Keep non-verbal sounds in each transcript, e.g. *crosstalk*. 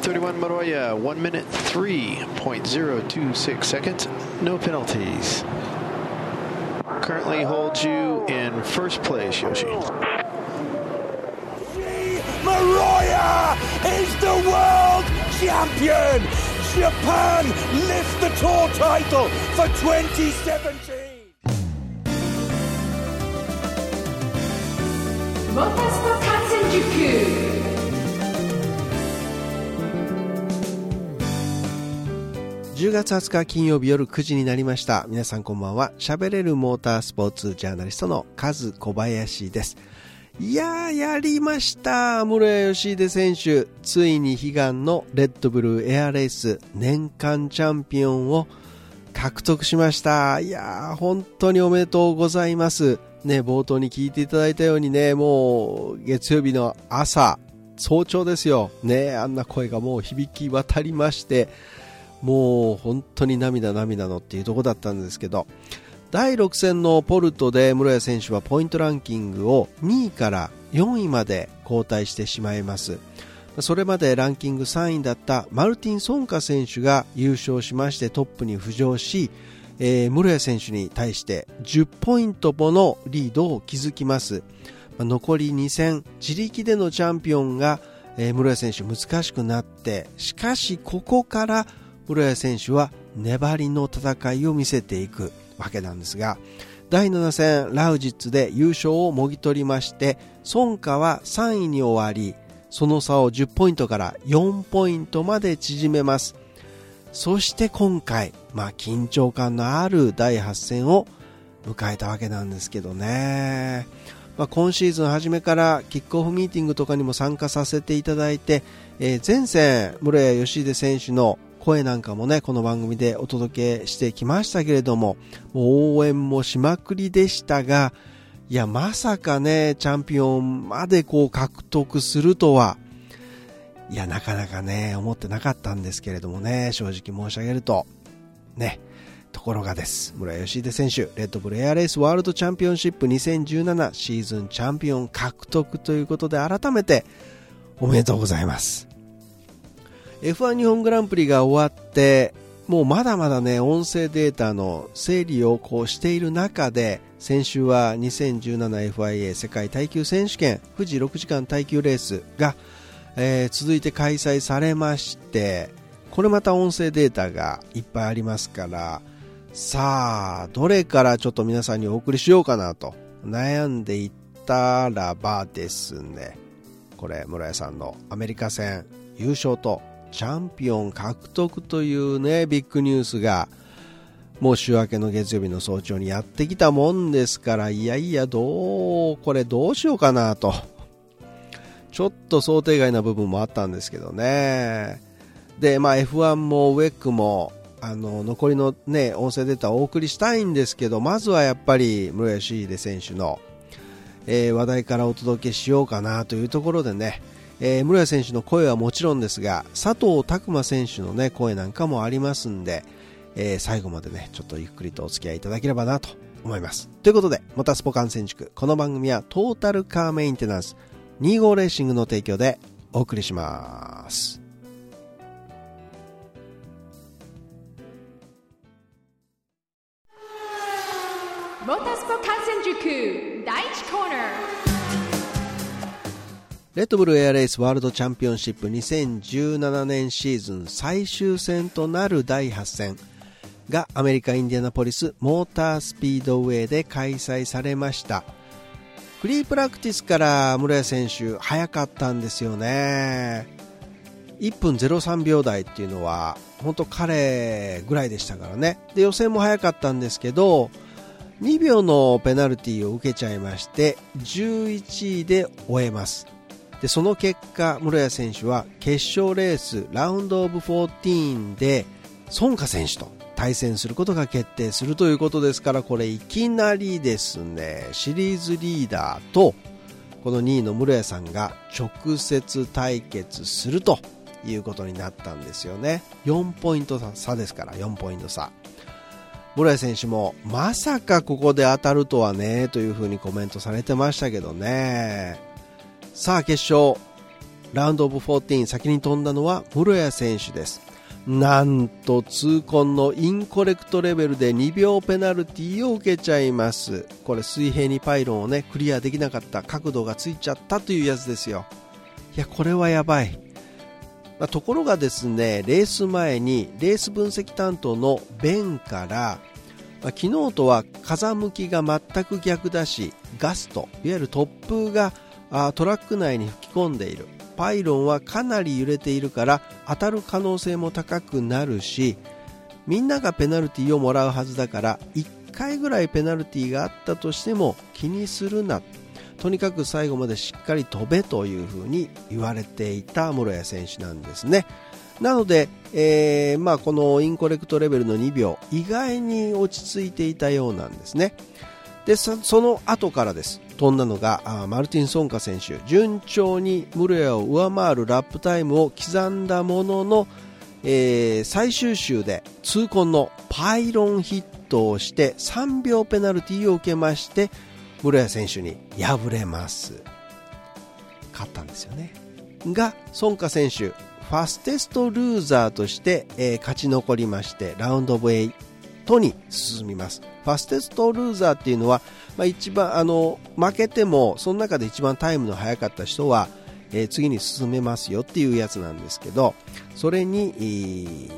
31 Moroya, 1 minute 3.026 seconds, no penalties. Currently holds you in first place, Yoshi. Moroya is the world champion! Japan lift the tour title for 2017! 10月20日金曜日夜9時になりました。皆さんこんばんは。喋れるモータースポーツジャーナリストのカズ小林です。いやー、やりました。室谷義秀選手。ついに悲願のレッドブルエアレース年間チャンピオンを獲得しました。いやー、本当におめでとうございます。ね、冒頭に聞いていただいたようにね、もう月曜日の朝、早朝ですよ。ね、あんな声がもう響き渡りまして、もう本当に涙涙のっていうところだったんですけど第6戦のポルトで室谷選手はポイントランキングを2位から4位まで後退してしまいます。それまでランキング3位だったマルティン・ソンカ選手が優勝しましてトップに浮上し、えー、室谷選手に対して10ポイントものリードを築きます。残り2戦自力でのチャンピオンが、えー、室谷選手難しくなってしかしここから室谷選手は粘りの戦いを見せていくわけなんですが第7戦ラウジッツで優勝をもぎ取りまして孫家は3位に終わりその差を10ポイントから4ポイントまで縮めます。そして今回、まあ、緊張感のある第8戦を迎えたわけなんですけどね、まあ、今シーズン初めからキックオフミーティングとかにも参加させていただいて、えー、前線室谷義秀選手の声なんかもね、この番組でお届けしてきましたけれども、も応援もしまくりでしたが、いや、まさかね、チャンピオンまでこう獲得するとは、いや、なかなかね、思ってなかったんですけれどもね、正直申し上げると、ね、ところがです。村吉秀選手、レッドブルエアレースワールドチャンピオンシップ2017シーズンチャンピオン獲得ということで改めておめでとうございます。F1 日本グランプリが終わってもうまだまだね音声データの整理をこうしている中で先週は 2017FIA 世界耐久選手権富士6時間耐久レースが、えー、続いて開催されましてこれまた音声データがいっぱいありますからさあどれからちょっと皆さんにお送りしようかなと悩んでいったらばですねこれ村屋さんのアメリカ戦優勝とチャンピオン獲得というね、ビッグニュースが、もう週明けの月曜日の早朝にやってきたもんですから、いやいや、どう、これどうしようかなと。ちょっと想定外な部分もあったんですけどね。で、まあ F1 もウェックも、あの、残りのね、音声データをお送りしたいんですけど、まずはやっぱり、室谷秀選手の、えー、話題からお届けしようかなというところでね、えー、室谷選手の声はもちろんですが佐藤拓磨選手の、ね、声なんかもありますんで、えー、最後までねちょっとゆっくりとお付き合いいただければなと思います。ということでモタスポ観戦塾この番組はトータルカーメンテナンス25レーシングの提供でお送りします。モータースポ観戦塾第1コーナー。レッドブルエアレースワールドチャンピオンシップ2017年シーズン最終戦となる第8戦がアメリカ・インディアナポリスモータースピードウェイで開催されました。フリープラクティスから室谷選手早かったんですよね。1分03秒台っていうのは本当彼ぐらいでしたからね。で予選も早かったんですけど2秒のペナルティを受けちゃいまして11位で終えます。でその結果室谷選手は決勝レースラウンドオブ14で孫家選手と対戦することが決定するということですからこれいきなりですねシリーズリーダーとこの2位の室谷さんが直接対決するということになったんですよね。4ポイント差ですから4ポイント差。室谷選手もまさかここで当たるとはねというふうにコメントされてましたけどね。さあ決勝。ラウンドオブ14先に飛んだのは室谷選手です。なんと痛恨のインコレクトレベルで2秒ペナルティーを受けちゃいます。これ水平にパイロンをねクリアできなかった角度がついちゃったというやつですよ。いやこれはやばい、まあ、ところがですねレース前にレース分析担当のベンからまあ、昨日とは風向きが全く逆だしガストいわゆる突風があトラック内に吹き込んでいる。パイロンはかなり揺れているから当たる可能性も高くなるしみんながペナルティをもらうはずだから1回ぐらいペナルティがあったとしても気にするな。とにかく最後までしっかり飛べというふうに言われていた室谷選手なんですね。なので、えー、まあ、このインコレクトレベルの2秒意外に落ち着いていたようなんですね。でその後からです。飛んだのがマルティン・ソンカ選手。順調にムルヤを上回るラップタイムを刻んだものの、えー、最終週で痛恨のパイロンヒットをして3秒ペナルティーを受けましてムルヤ選手に敗れます。勝ったんですよね。がソンカ選手ファステストルーザーとして、えー、勝ち残りましてラウンドオブエイ8に進みます。ファステストルーザーっていうのは、まあ、一番あの負けてもその中で一番タイムの速かった人は、えー、次に進めますよっていうやつなんですけどそれに、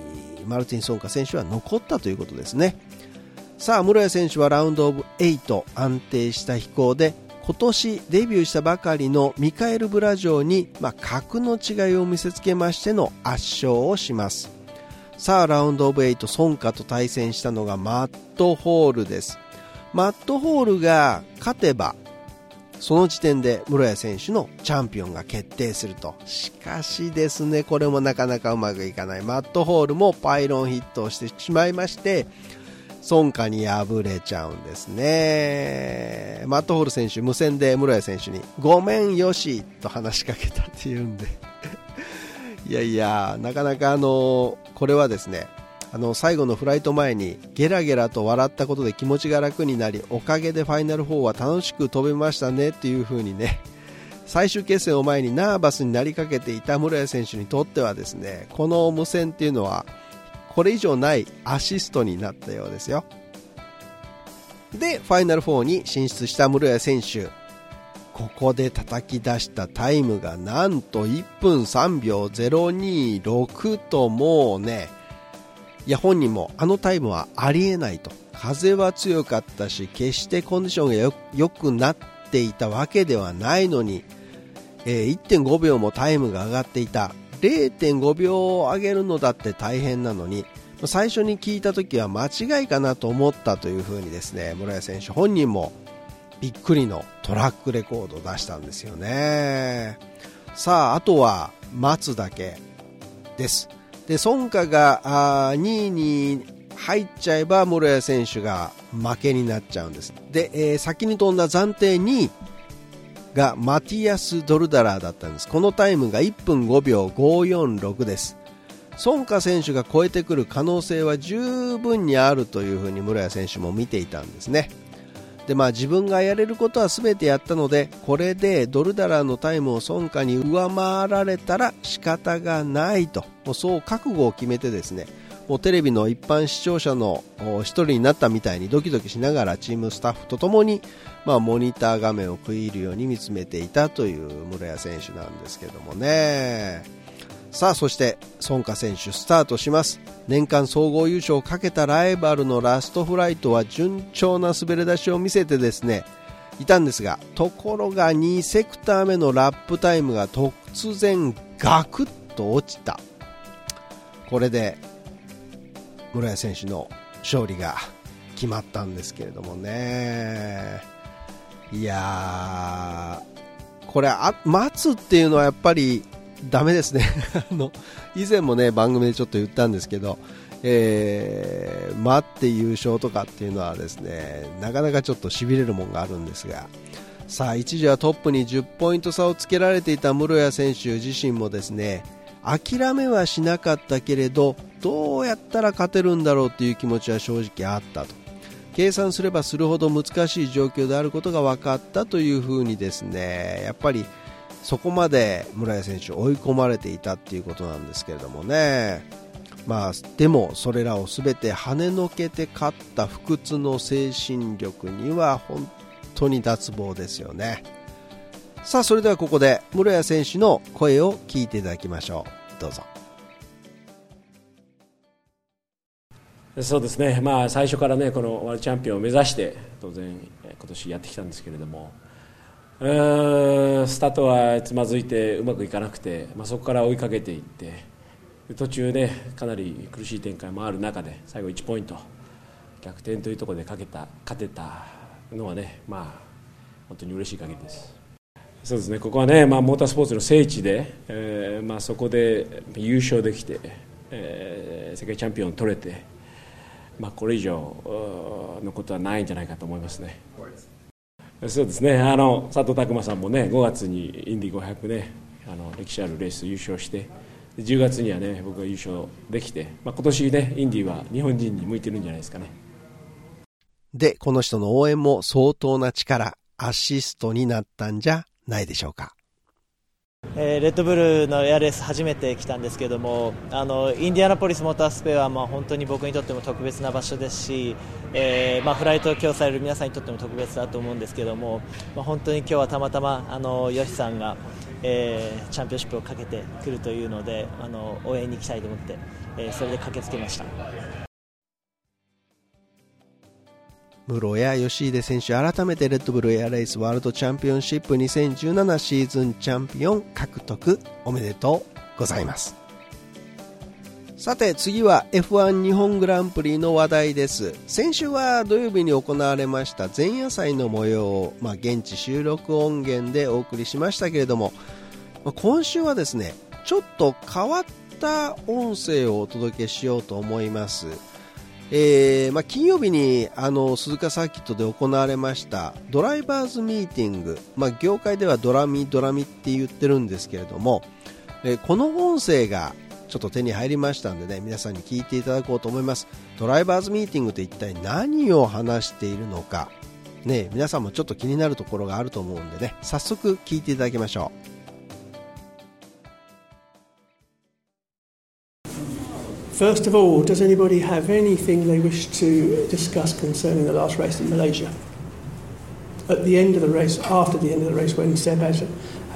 マルティン・ソンカ選手は残ったということですね。さあ室谷選手はラウンドオブ8安定した飛行で今年デビューしたばかりのミカエル・ブラジョーに、まあ、格の違いを見せつけましての圧勝をします。さあラウンドオブ8ソンカと対戦したのがマット・ホールです。マット・ホールが勝てばその時点で室谷選手のチャンピオンが決定すると。しかしですねこれもなかなかうまくいかない。マット・ホールもパイロンヒットをしてしまいまして孫家に敗れちゃうんですね。マットホール選手、無線で室谷選手に、ごめんよしと話しかけたっていうんで。いやいや、なかなかあの、これはですね、あの最後のフライト前にゲラゲラと笑ったことで気持ちが楽になりおかげでファイナル4は楽しく飛べましたねっていう風にね最終決戦を前にナーバスになりかけていた室谷選手にとってはですねこの無線っていうのはこれ以上ないアシストになったようですよ。でファイナル4に進出した室谷選手。ここで叩き出したタイムがなんと1分3秒026ともうねいや本人もあのタイムはありえないと。風は強かったし決してコンディションが良くなっていたわけではないのに、えー、1.5秒もタイムが上がっていた。0.5秒を上げるのだって大変なのに最初に聞いた時は間違いかなと思ったというふうにですね村谷選手本人もびっくりのトラックレコードを出したんですよね。さああとは待つだけです。で孫家が2位に入っちゃえば室谷選手が負けになっちゃうんです。で、えー、先に飛んだ暫定2位がマティアス・ドルダラーだったんです。このタイムが1分5秒546です。孫家選手が超えてくる可能性は十分にあるというふうに室谷選手も見ていたんですね。でまあ自分がやれることは全てやったのでこれでドルダラーのタイムを孫家に上回られたら仕方がないと。もうそう覚悟を決めてですねもうテレビの一般視聴者の一人になったみたいにドキドキしながらチームスタッフとともにまあ、モニター画面を食い入るように見つめていたという室谷選手なんですけどもね。さあそして孫家選手スタートします。年間総合優勝をかけたライバルのラストフライトは順調な滑り出しを見せてですねいたんですがところが2セクター目のラップタイムが突然ガクッと落ちた。これで室谷選手の勝利が決まったんですけれどもね。いやー、これあ、待つっていうのはやっぱりダメですね。*laughs* あの以前もね番組でちょっと言ったんですけど、えー、待って優勝とかっていうのはですねなかなかちょっとしびれるもんがあるんですがさあ一時はトップに10ポイント差をつけられていた室谷選手自身もですね諦めはしなかったけれどどうやったら勝てるんだろうという気持ちは正直あったと。計算すればするほど難しい状況であることが分かったというふうにですねやっぱり、そこまで村谷選手追い込まれていたっていうことなんですけれどもね。まあでもそれらを全て跳ねのけて勝った不屈の精神力には本当に脱帽ですよね。さあそれではここで室谷選手の声を聞いていただきましょう。どうぞ。そうですね、まあ、最初から、ね、このワールドチャンピオンを目指して当然今年やってきたんですけれども。スタートはつまずいてうまくいかなくて、まあ、そこから追いかけていって途中ねかなり苦しい展開もある中で最後1ポイント逆転というところでかけた勝てたのはねまあ本当に嬉しい限りです。そうですねここはね、まあ、モータースポーツの聖地で、えーまあ、そこで優勝できて、えー、世界チャンピオンを取れて、まあ、これ以上のことはないんじゃないかと思いますね。そうですね。あの佐藤拓磨さんもね5月にインディ500ねあの歴史あるレース優勝して10月にはね僕が優勝できて、まあ、今年ねインディは日本人に向いてるんじゃないですかね。でこの人の応援も相当な力アシストになったんじゃないでしょうか。えー、レッドブルのエアレース初めて来たんですけどもあのインディアナポリスモータースペアはまあ本当に僕にとっても特別な場所ですし、えーまあ、フライトを今日される皆さんにとっても特別だと思うんですけども、まあ、本当に今日はたまたまあのヨシさんが、えー、チャンピオンシップをかけてくるというのであの応援に行きたいと思って、え、それで駆けつけました。室谷義秀選手改めてレッドブルエアレースワールドチャンピオンシップ2017シーズンチャンピオン獲得おめでとうございます。さて次は F1 日本グランプリの話題です。先週は土曜日に行われました前夜祭の模様を、まあ、現地収録音源でお送りしましたけれども、まあ、今週はですねちょっと変わった音声をお届けしようと思います。えーまあ、金曜日にあの鈴鹿サーキットで行われましたドライバーズミーティング、まあ、業界ではドラミドラミって言ってるんですけれども、えー、この音声がちょっと手に入りましたんでね皆さんに聞いていただこうと思います。ドライバーズミーティングって一体何を話しているのか。ね皆さんもちょっと気になるところがあると思うんでね早速聞いていただきましょう。First of all, does anybody have anything they wish to discuss concerning the last race in Malaysia? At the end of the race, after the end of the race, when Seb had,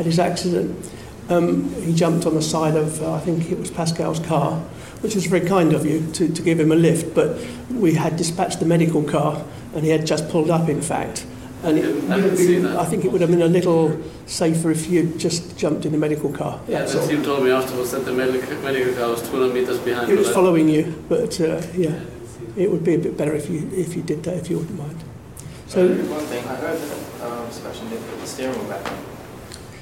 his accident, um, he jumped on the side of, uh, I think it was Pascal's car, which was very kind of you to, to give him a lift, but we had dispatched the medical car and he had just pulled up, in fact. And it been, I think it would have been a little safer if you'd just jumped in the medical car. Yeah, the team told me afterwards that the medical, medical car was 200 meters behind. It was following you, but uh, yeah, it would be a bit better if you if you did that, if you wouldn't mind. So one thing I heard that um, Sebastian did put the steering wheel back on.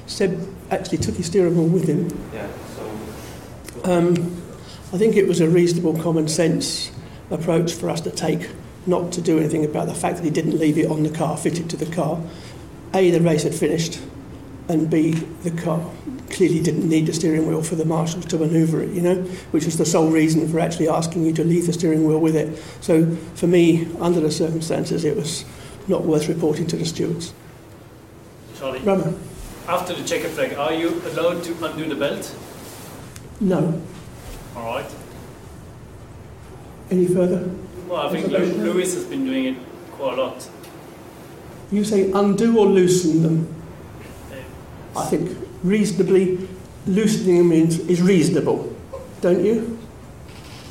Seb actually took his steering wheel with him. Yeah. So. Um, I think it was a reasonable, common sense approach for us to take not to do anything about the fact that he didn't leave it on the car, fitted to the car. A, the race had finished, and B, the car clearly didn't need the steering wheel for the marshals to manoeuvre it, you know, which was the sole reason for actually asking you to leave the steering wheel with it. So for me, under the circumstances, it was not worth reporting to the stewards. Charlie, Rama. after the checker flag, are you allowed to undo the belt? No. All right. Any further? Well, I think Lew- Lewis has been doing it quite a lot. You say undo or loosen them? I think reasonably loosening them is, is reasonable, don't you?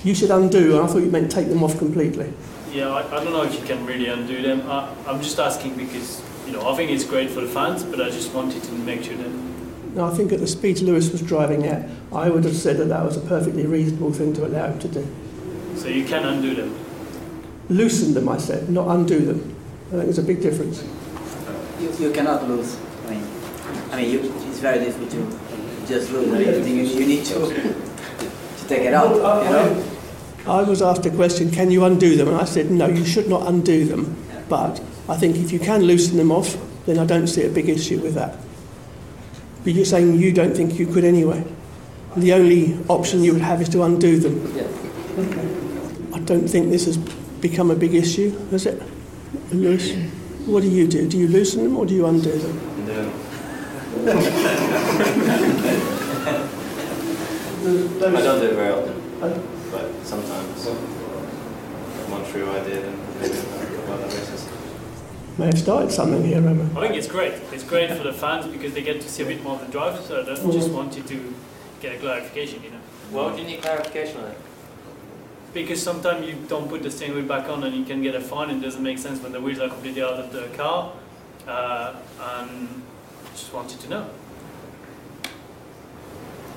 You should undo, and I thought you meant take them off completely. Yeah, I, I don't know if you can really undo them. I, I'm just asking because, you know, I think it's great for the fans, but I just wanted to make sure that. I think at the speed Lewis was driving at, I would have said that that was a perfectly reasonable thing to allow him to do. So you can undo them. Loosen them, I said, not undo them. I think there's a big difference. You, you cannot lose. I mean, I mean, you, it's very difficult to just lose everything. You, you need to to take it out. You know. I was asked a question, can you undo them? And I said, no, you should not undo them. But I think if you can loosen them off, then I don't see a big issue with that. But you're saying you don't think you could anyway. The only option you would have is to undo them. Yeah. I don't think this has become a big issue, has it? Lewis, what do you do? Do you loosen them or do you undo them? Undo. I don't do it very often, but sometimes. Montreal I did, and maybe other races. May have started something here, Emma. I think it's great. It's great for the fans because they get to see a bit more of the drive. So I don't just mm. wanted to get a clarification, you know. Why would you need clarification on it? Because sometimes you don't put the steering wheel back on and you can get a fine and it doesn't make sense when the wheels are completely out of the car. Uh, and just wanted to know.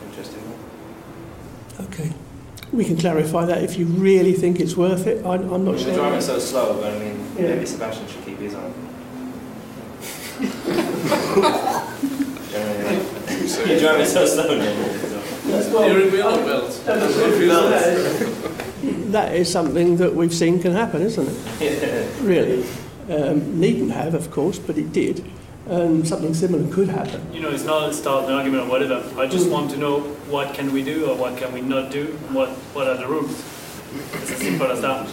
Interesting. Okay. We can clarify that if you really think it's worth it. I, I'm not You're sure. driving so slow, but I mean, Yeah. maybe Sebastian should keep his on. *laughs* Generally, like, You're driving so slow, generally. So. Steering wheel belt? *laughs* That is something that we've seen can happen, isn't it? Really. Um, needn't have, of course, but it did. And something similar could happen. You know, it's not a start an argument or whatever. I just want to know what can we do or what can we not do. and What what are the rules? It's as simple as that.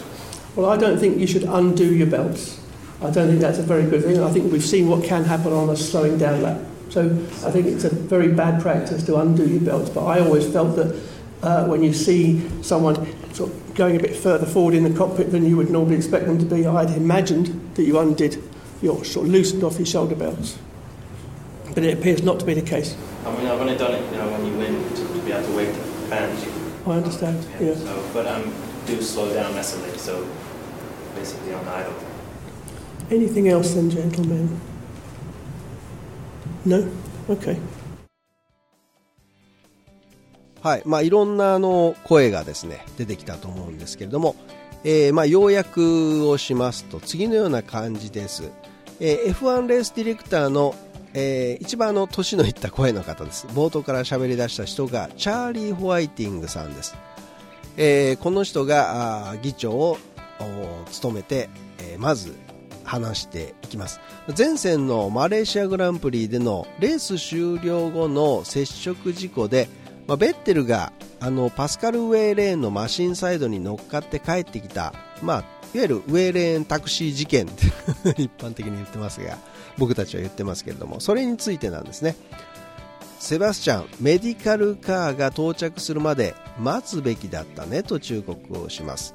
Well, I don't think you should undo your belts. I don't think that's a very good thing. I think we've seen what can happen on a slowing down lap. So I think it's a very bad practice to undo your belts. But I always felt that uh, when you see someone sort of going a bit further forward in the cockpit than you would normally expect them to be, I'd imagined that you undid your sort of loosened off your shoulder belts. But it appears not to be the case. I mean, I've only done it, you know, when you win to, to be able to wave the fans. I understand. Yeah. So, but I'm do slow down massively, so basically on idle. Anything else then, gentlemen? No? Okay. はい。まあ、いろんなあの声がですね、出てきたと思うんですけれども、えーまあ、要約をしますと、次のような感じです。えー F1 レースディレクターの、えー一番の年のいった声の方です。冒頭から喋り出した人が、チャーリー・ホワイティングさんです。えーこの人があ議長をお務めて、えーまず話していきます。前線のマレーシアグランプリでのレース終了後の接触事故で、まあ、ベッテルがあのパスカル・ウェーレーンのマシンサイドに乗っかって帰ってきた、まあ、いわゆるウェーレーンタクシー事件って *laughs* 一般的に言ってますが僕たちは言ってますけれどもそれについてなんですね。セバスチャンメディカルカーが到着するまで待つべきだったねと忠告をします。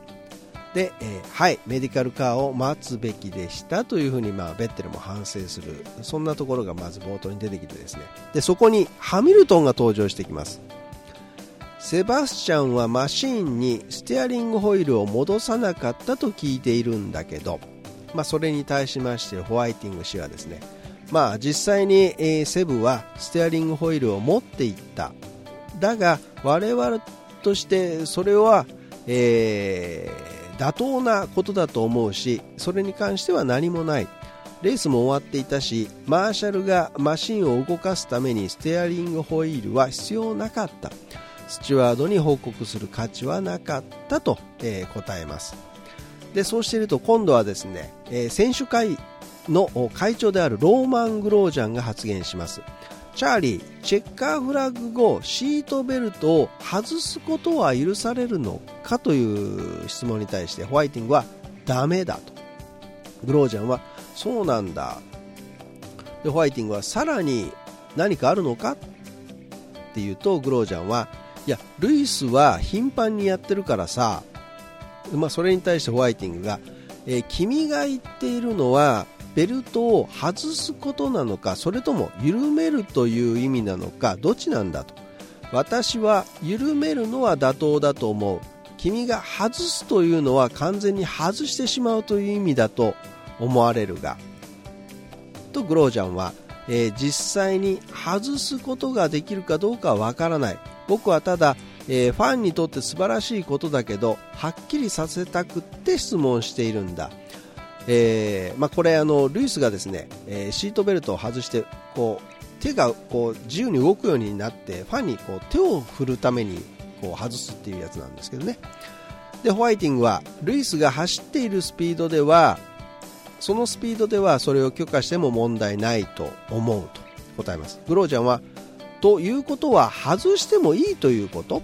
で、えーはいメディカルカーを待つべきでしたというふうに、まあ、ベッテルも反省する。そんなところがまず冒頭に出てきてですね。でそこにハミルトンが登場してきます。セバスチャンはマシーンにステアリングホイールを戻さなかったと聞いているんだけど、まあ、それに対しましてホワイティング氏はですねまあ実際に、えセブはステアリングホイールを持っていった。だが我々としてそれは、えー妥当なことだと思うしそれに関しては何もない。レースも終わっていたしマーシャルがマシンを動かすためにステアリングホイールは必要なかった。スチュワードに報告する価値はなかったと、えー答えます。でそうしていると今度はですね、えー選手会の会長であるローマン・グロージャンが発言します。チャーリーチェッカーフラッグ後シートベルトを外すことは許されるのかという質問に対してホワイティングはダメだと。グロージャンはそうなんだ。でホワイティングはさらに何かあるのかっていうとグロージャンはいやルイスは頻繁にやってるからさ、まあ、それに対してホワイティングが、えー君が言っているのはベルトを外すことなのかそれとも緩めるという意味なのかどっちなんだと。私は緩めるのは妥当だと思う。君が外すというのは完全に外してしまうという意味だと思われるが。とグロージャンは、えー実際に外すことができるかどうかはわからない。僕はただ、えーファンにとって素晴らしいことだけどはっきりさせたくって質問しているんだ、えーまあ、これあのルイスがですね、えーシートベルトを外してこう手がこう自由に動くようになってファンにこう手を振るためにこう外すっていうやつなんですけどね。でホワイティングはルイスが走っているスピードではそのスピードではそれを許可しても問題ないと思うと答えます。グロージャンはということは外してもいいということ。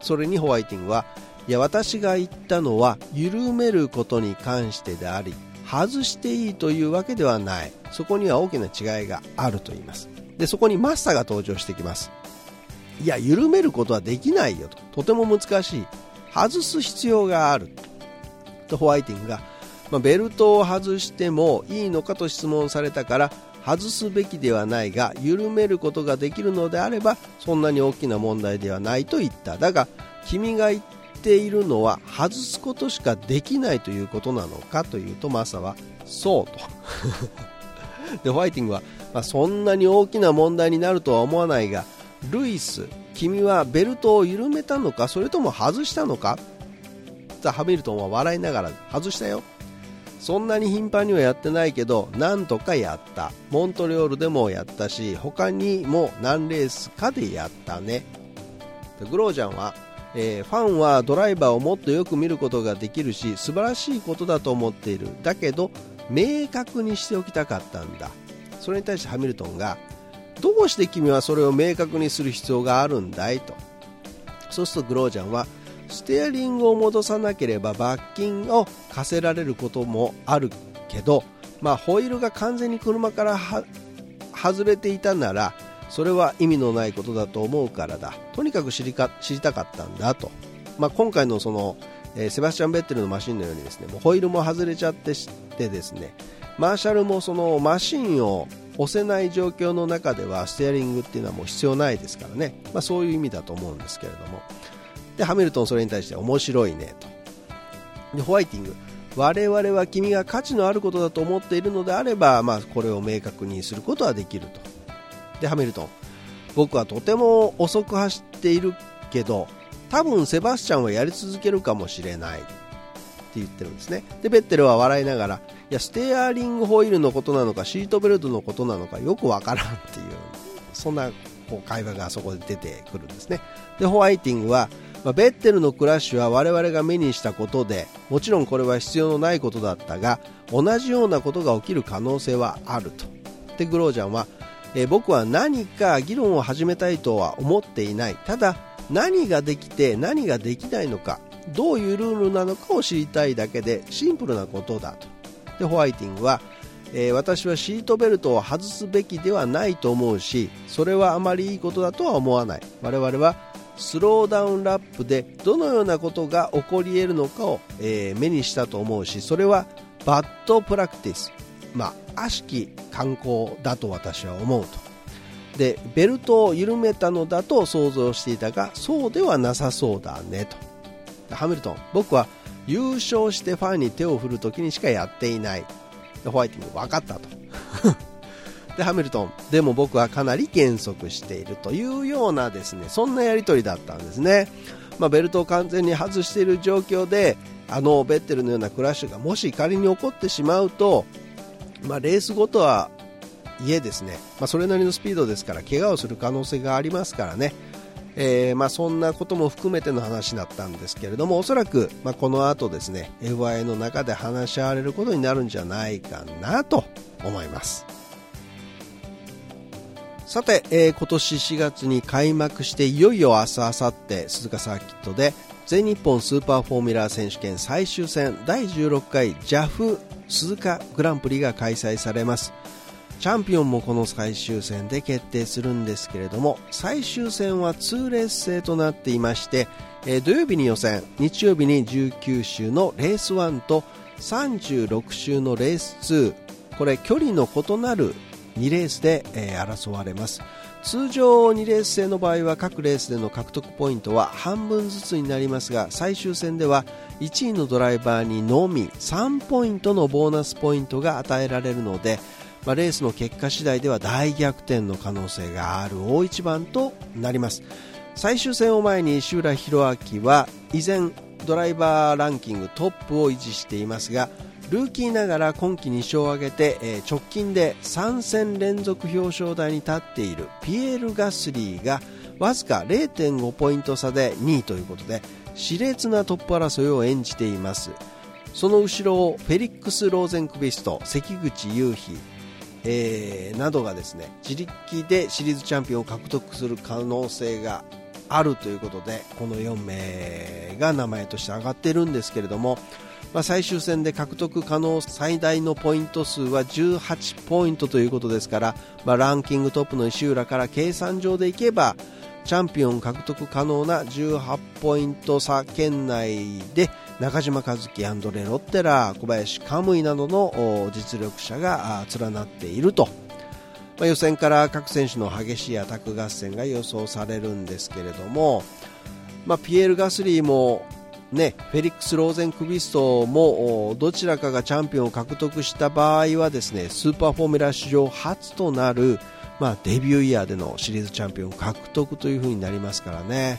それにホワイティングはいや私が言ったのは緩めることに関してであり外していいというわけではない。そこには大きな違いがあると言います。でそこにマッサが登場してきます。いや緩めることはできないよと。とても難しい。外す必要がある。とホワイティングが、まあ、ベルトを外してもいいのかと質問されたから外すべきではないが緩めることができるのであればそんなに大きな問題ではないと言った。だが君が言っているのは外すことしかできないということなのかというとマサはそうと。*laughs* でホワイティングは、まあ、そんなに大きな問題になるとは思わないがルイス君はベルトを緩めたのかそれとも外したのか？ハミルトンは笑いながら外したよ。そんなに頻繁にはやってないけどなんとかやった。モントリオールでもやったし他にも何レースかでやったね。グロージャンは、えー、ファンはドライバーをもっとよく見ることができるし素晴らしいことだと思っている。だけど明確にしておきたかったんだ。それに対してハミルトンがどうして君はそれを明確にする必要があるんだい？と。そうするとグロージャンはステアリングを戻さなければ罰金を課せられることもあるけど、まあ、ホイールが完全に車から外れていたならそれは意味のないことだと思うからだ。とにかく知りか知りたかったんだと、まあ、今回のその、えー、セバスチャン・ベッテルのマシンのようにですねもうホイールも外れちゃってしてですねマーシャルもそのマシンを押せない状況の中ではステアリングっていうのはもう必要ないですからね、まあ、そういう意味だと思うんですけれども。でハミルトンそれに対して面白いねと。でホワイティング。我々は君が価値のあることだと思っているのであれば、まあ、これを明確にすることはできると。でハミルトン。僕はとても遅く走っているけど多分セバスチャンはやり続けるかもしれない。って言ってるんですね。でベッテルは笑いながらいやステアリングホイールのことなのかシートベルトのことなのかよくわからんっていうそんなこう会話がそこで出てくるんですね。でホワイティングは、まあ、ベッテルのクラッシュは我々が目にしたことでもちろんこれは必要のないことだったが同じようなことが起きる可能性はあると。でグロージャンは、え、僕は何か議論を始めたいとは思っていない。ただ何ができて何ができないのかどういうルールなのかを知りたいだけでシンプルなことだと。でホワイティングは、えー、私はシートベルトを外すべきではないと思うしそれはあまりいいことだとは思わない。我々はスローダウンラップでどのようなことが起こり得るのかを、えー、目にしたと思うしそれはバッドプラクティス、まあ、悪しき慣行だと私は思うと。でベルトを緩めたのだと想像していたがそうではなさそうだねと。ハミルトン僕は優勝してファンに手を振るときにしかやっていない。でホワイティング分かったと。*laughs* でハミルトンでも僕はかなり減速しているというようなですねそんなやり取りだったんですね、まあ、ベルトを完全に外している状況であのベッテルのようなクラッシュがもし仮に起こってしまうと、まあ、レースごとはいえですね、まあ、それなりのスピードですから怪我をする可能性がありますからね。えー、まあ、そんなことも含めての話だったんですけれどもおそらく、まあ、この後ですね FIA の中で話し合われることになるんじゃないかなと思います。さて、えー、今年4月に開幕していよいよ明日、明後日鈴鹿サーキットで全日本スーパーフォーミュラー選手権最終戦第16回 JAF 鈴鹿グランプリが開催されます。チャンピオンもこの最終戦で決定するんですけれども最終戦は2レース制となっていまして、え、土曜日に予選日曜日に19周のレース1と36周のレース2これ距離の異なる2レースで、え、争われます。通常2レース制の場合は各レースでの獲得ポイントは半分ずつになりますが最終戦では1位のドライバーにのみ3ポイントのボーナスポイントが与えられるのでま、レースの結果次第では大逆転の可能性がある大一番となります。最終戦を前に石浦宏明は依然ドライバーランキングトップを維持していますがルーキーながら今季2勝を挙げて、えー、直近で3戦連続表彰台に立っているピエール・ガスリーがわずか0.5ポイント差で2位ということで熾烈なトップ争いを演じています。その後ろをフェリックス・ローゼンクビスト関口雄飛えー、などがですね自力でシリーズチャンピオンを獲得する可能性があるということでこの4名が名前として挙がっているんですけれども、まあ、最終戦で獲得可能最大のポイント数は18ポイントということですから、まあ、ランキングトップの石浦から計算上でいけばチャンピオン獲得可能な18ポイント差圏内で中島和樹アンドレ・ロッテラ小林カムイなどの実力者が連なっていると、まあ、予選から各選手の激しいアタック合戦が予想されるんですけれども、まあ、ピエール・ガスリーもね、フェリックス・ローゼンクビストもどちらかがチャンピオンを獲得した場合はですねスーパーフォーミュラ史上初となるまあ、デビューイヤーでのシリーズチャンピオン獲得という風になりますからね。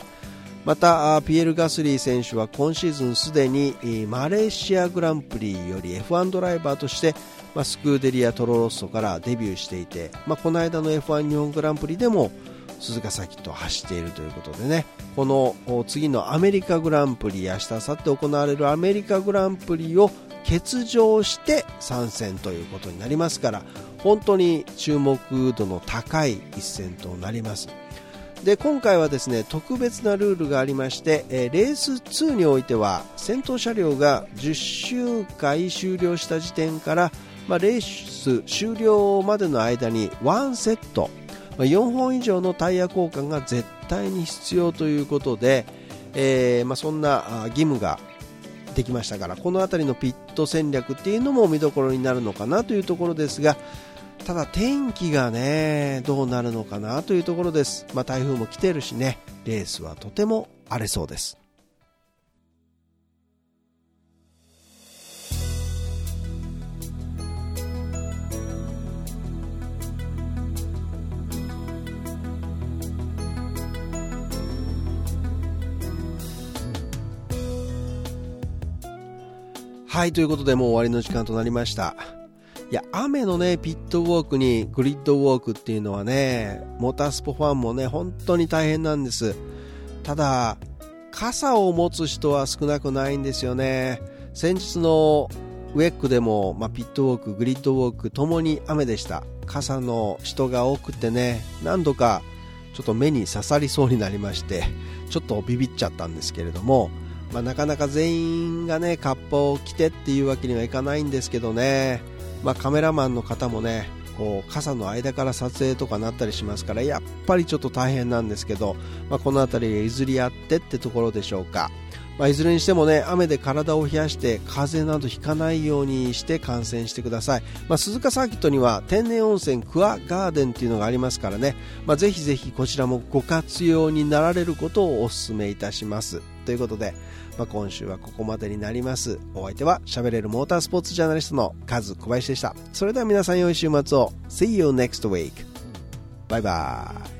またピエール・ガスリー選手は今シーズンすでにマレーシアグランプリより F1 ドライバーとして、まあ、スクーデリア・トロロッソからデビューしていて、まあ、この間の F1 日本グランプリでも鈴鹿サーキットを走っているということでね。この次のアメリカグランプリ明日明後日行われるアメリカグランプリを欠場して参戦ということになりますから本当に注目度の高い一戦となります。で今回はですね特別なルールがありまして、えレース2においては先頭車両が10周回終了した時点から、まあ、レース終了までの間に1セット、ま、4本以上のタイヤ交換が絶対に必要ということで、えー、ま、そんな義務ができましたからこの辺りのピット戦略っていうのも見どころになるのかなというところですがただ天気がねどうなるのかなというところです、まあ、台風も来てるしねレースはとても荒れそうです。はいということでもう終わりの時間となりましたいや、雨のね、ピットウォークにグリッドウォークっていうのはね、モータースポファンもね、本当に大変なんです。ただ、傘を持つ人は少なくないんですよね。先日のウェックでも、まあ、ピットウォーク、グリッドウォークともに雨でした。傘の人が多くてね、何度かちょっと目に刺さりそうになりまして、ちょっとビビっちゃったんですけれども、まあ、なかなか全員がね、カッパを着てっていうわけにはいかないんですけどね、まあ、カメラマンの方もねこう傘の間から撮影とかなったりしますからやっぱりちょっと大変なんですけど、まあ、この辺りで譲り合ってってところでしょうか、まあ、いずれにしてもね雨で体を冷やして風邪などひかないようにして観戦してください、まあ、鈴鹿サーキットには天然温泉クアガーデンっていうのがありますからね、まあ、ぜひぜひこちらもご活用になられることをお勧めいたします。ということでまあ、今週はここまでになります。お相手は喋れるモータースポーツジャーナリストのカズ小林でした。それでは皆さん良い週末を。See you next week バイバイ。